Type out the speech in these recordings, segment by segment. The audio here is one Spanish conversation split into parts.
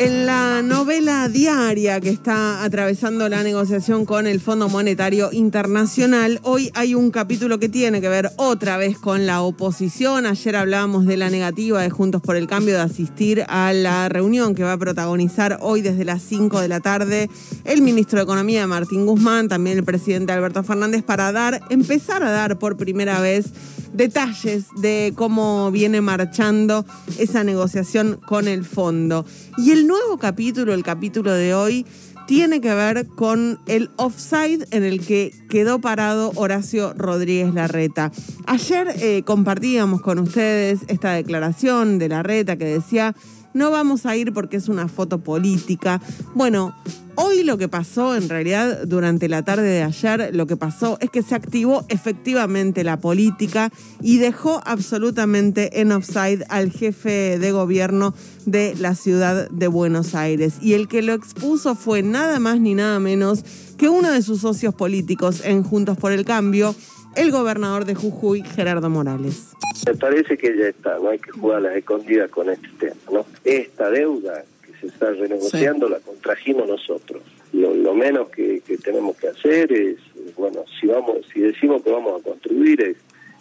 En la novela diaria que está atravesando la negociación con el Fondo Monetario Internacional, hoy hay un capítulo que tiene que ver otra vez con la oposición. Ayer hablábamos de la negativa de Juntos por el Cambio de asistir a la reunión que va a protagonizar hoy desde las 5 de la tarde el ministro de Economía Martín Guzmán, también el presidente Alberto Fernández, para dar, empezar a dar por primera vez detalles de cómo viene marchando esa negociación con el fondo. Y el nuevo capítulo, el capítulo de hoy, tiene que ver con el offside en el que quedó parado Horacio Rodríguez Larreta. Ayer eh, compartíamos con ustedes esta declaración de Larreta que decía, no vamos a ir porque es una foto política. Bueno, Hoy lo que pasó, en realidad, durante la tarde de ayer, lo que pasó es que se activó efectivamente la política y dejó absolutamente en offside al jefe de gobierno de la ciudad de Buenos Aires. Y el que lo expuso fue nada más ni nada menos que uno de sus socios políticos en Juntos por el Cambio, el gobernador de Jujuy, Gerardo Morales. Me parece que ya está, no hay que jugar a las escondidas con este tema, ¿no? Esta deuda se está renegociando, la contrajimos nosotros. Lo, menos que, tenemos que hacer es, bueno, si vamos, si decimos que vamos a construir, es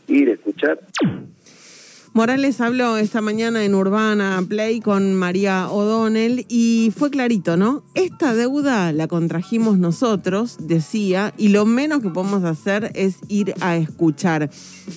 ir a escuchar. Morales habló esta mañana en Urbana Play con María O'Donnell y fue clarito, ¿no? Esta deuda la contrajimos nosotros, decía, y lo menos que podemos hacer es ir a escuchar.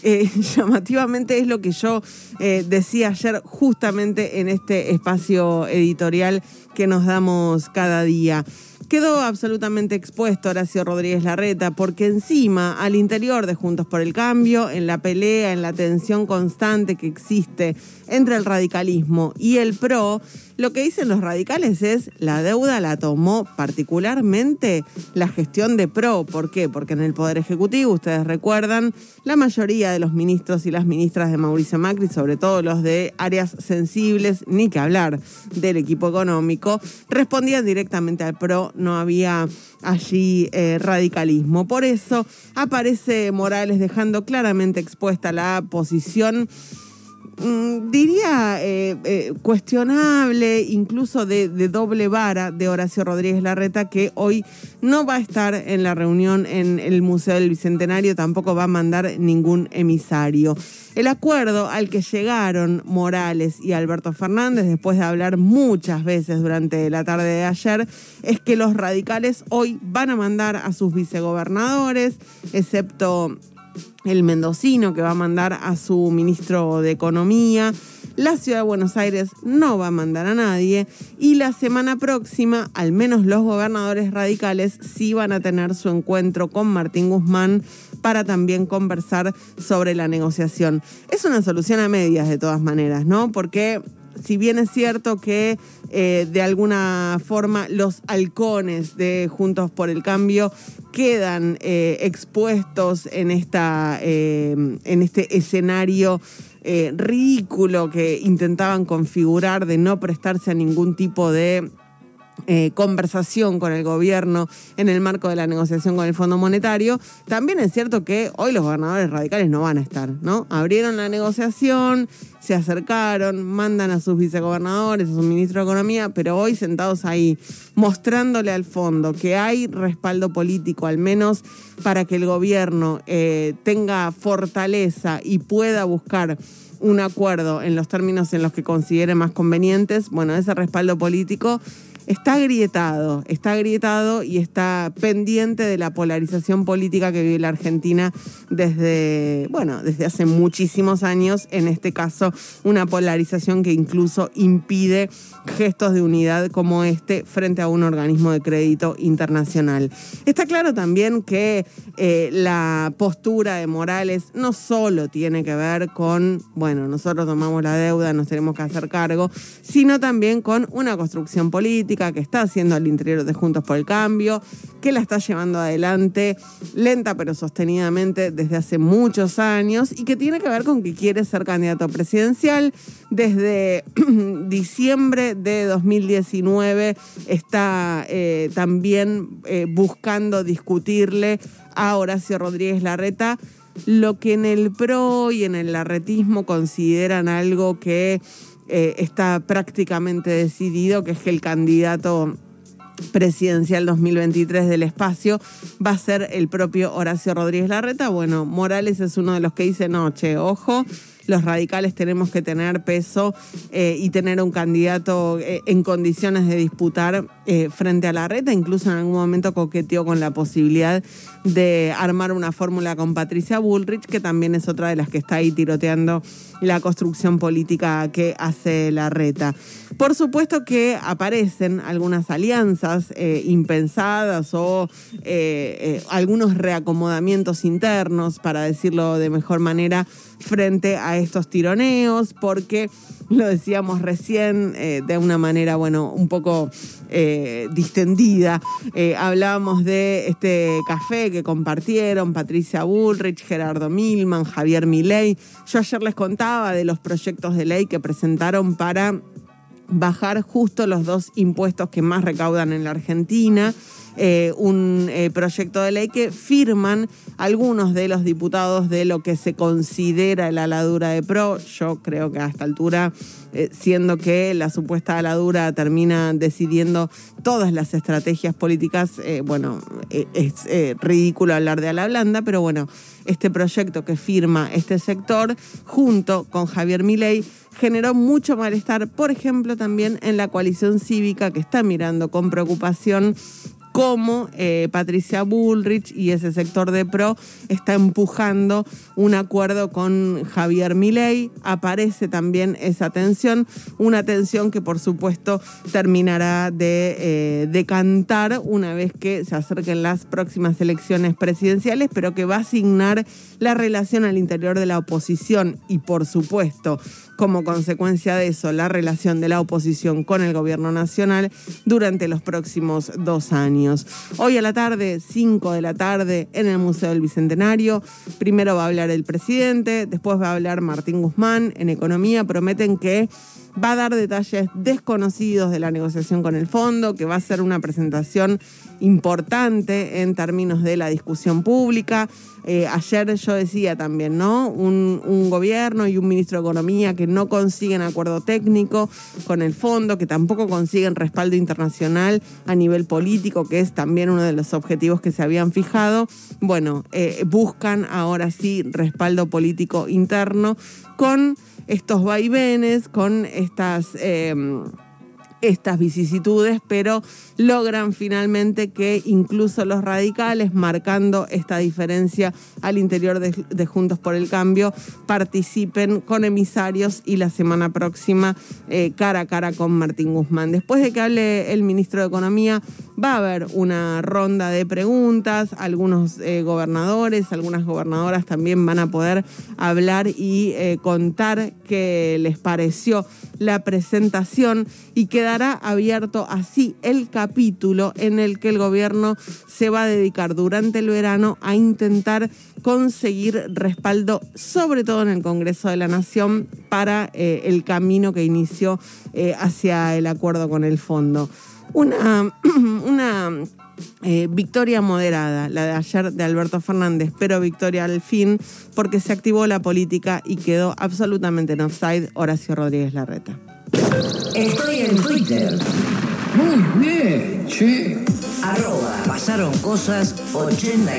Eh, llamativamente es lo que yo eh, decía ayer justamente en este espacio editorial que nos damos cada día. Quedó absolutamente expuesto Horacio Rodríguez Larreta porque encima, al interior de Juntos por el Cambio, en la pelea, en la tensión constante que existe entre el radicalismo y el PRO, lo que dicen los radicales es la deuda la tomó particularmente la gestión de PRO. ¿Por qué? Porque en el Poder Ejecutivo, ustedes recuerdan, la mayoría de los ministros y las ministras de Mauricio Macri, sobre todo los de áreas sensibles, ni que hablar del equipo económico, respondían directamente al PRO, no había allí eh, radicalismo. Por eso aparece Morales dejando claramente expuesta la posición Mm, diría eh, eh, cuestionable, incluso de, doble vara de Horacio Rodríguez Larreta, que hoy no va a estar en la reunión en el Museo del Bicentenario, tampoco va a mandar ningún emisario. El acuerdo al que llegaron Morales y Alberto Fernández, después de hablar muchas veces durante la tarde de ayer, es que los radicales hoy van a mandar a sus vicegobernadores, excepto el mendocino que va a mandar a su ministro de Economía. La ciudad de Buenos Aires no va a mandar a nadie y la semana próxima, al menos los gobernadores radicales sí van a tener su encuentro con Martín Guzmán para también conversar sobre la negociación. Es una solución a medias de todas maneras, ¿no? Porque si bien es cierto que eh, de alguna forma los halcones de Juntos por el Cambio quedan eh, expuestos en, esta, eh, en este escenario ridículo que intentaban configurar de no prestarse a ningún tipo de eh, conversación con el gobierno en el marco de la negociación con el Fondo Monetario, también es cierto que hoy los gobernadores radicales no van a estar, ¿no? Abrieron la negociación, se acercaron, mandan a sus vicegobernadores, a su ministro de Economía, pero hoy sentados ahí, mostrándole al fondo que hay respaldo político, al menos para que el gobierno eh, tenga fortaleza y pueda buscar un acuerdo en los términos en los que considere más convenientes, bueno, ese respaldo político está agrietado, está agrietado y está pendiente de la polarización política que vive la Argentina desde, bueno, desde hace muchísimos años, en este caso una polarización que incluso impide gestos de unidad como este frente a un organismo de crédito internacional. Está claro también que eh, la postura de Morales no solo tiene que ver con, bueno, nosotros tomamos la deuda, nos tenemos que hacer cargo, sino también con una construcción política que está haciendo al interior de Juntos por el Cambio, que la está llevando adelante lenta pero sostenidamente desde hace muchos años y que tiene que ver con que quiere ser candidato presidencial. Desde diciembre de 2019 está eh, también eh, buscando discutirle a Horacio Rodríguez Larreta lo que en el PRO y en el larretismo consideran algo que eh, está prácticamente decidido, que es que el candidato presidencial 2023 del espacio va a ser el propio Horacio Rodríguez Larreta. Bueno, Morales es uno de los que dice, no, che, ojo, los radicales tenemos que tener peso eh, y tener un candidato eh, en condiciones de disputar eh, frente a la reta. Incluso en algún momento coqueteó con la posibilidad de armar una fórmula con Patricia Bullrich, que también es otra de las que está ahí tiroteando la construcción política que hace la reta. Por supuesto que aparecen algunas alianzas impensadas o algunos reacomodamientos internos, para decirlo de mejor manera, frente a estos tironeos, porque lo decíamos recién eh, de una manera, bueno, un poco eh, distendida. Eh, hablábamos de este café que compartieron Patricia Bullrich, Gerardo Milman, Javier Milei. Yo ayer les contaba de los proyectos de ley que presentaron para bajar justo los dos impuestos que más recaudan en la Argentina. Eh, un eh, proyecto de ley que firman algunos de los diputados de lo que se considera la aladura de PRO. Yo creo que a esta altura, eh, siendo que la supuesta aladura termina decidiendo todas las estrategias políticas, bueno, es ridículo hablar de ala blanda, pero bueno, este proyecto que firma este sector junto con Javier Milei generó mucho malestar, por ejemplo, también en la coalición cívica que está mirando con preocupación cómo eh, Patricia Bullrich y ese sector de PRO está empujando un acuerdo con Javier Milei. Aparece también esa tensión, una tensión que por supuesto terminará de eh, decantar una vez que se acerquen las próximas elecciones presidenciales, pero que va a asignar la relación al interior de la oposición y por supuesto como consecuencia de eso la relación de la oposición con el gobierno nacional durante los próximos dos años. Hoy a la tarde, 5 de la tarde, en el Museo del Bicentenario, primero va a hablar el presidente, después va a hablar Martín Guzmán en economía, prometen que va a dar detalles desconocidos de la negociación con el fondo, que va a ser una presentación importante en términos de la discusión pública. Eh, ayer yo decía también, ¿no? Un, gobierno y un ministro de Economía que no consiguen acuerdo técnico con el fondo, que tampoco consiguen respaldo internacional a nivel político, que es también uno de los objetivos que se habían fijado. Bueno, eh, buscan ahora sí respaldo político interno con estos vaivenes, con estas... Eh, estas vicisitudes, pero logran finalmente que incluso los radicales, marcando esta diferencia al interior de, Juntos por el Cambio, participen con emisarios y la semana próxima eh, cara a cara con Martín Guzmán. Después de que hable el ministro de Economía, va a haber una ronda de preguntas, algunos eh, gobernadores, algunas gobernadoras también van a poder hablar y eh, contar qué les pareció la presentación y quedará abierto así el capítulo en el que el gobierno se va a dedicar durante el verano a intentar conseguir respaldo, sobre todo en el Congreso de la Nación, para eh, el camino que inició hacia el acuerdo con el fondo. Una, una eh, victoria moderada, la de ayer de Alberto Fernández, pero victoria al fin porque se activó la política y quedó absolutamente en offside Horacio Rodríguez Larreta. Estoy en Twitter. Muy bien, che. Arroba, pasaron cosas 80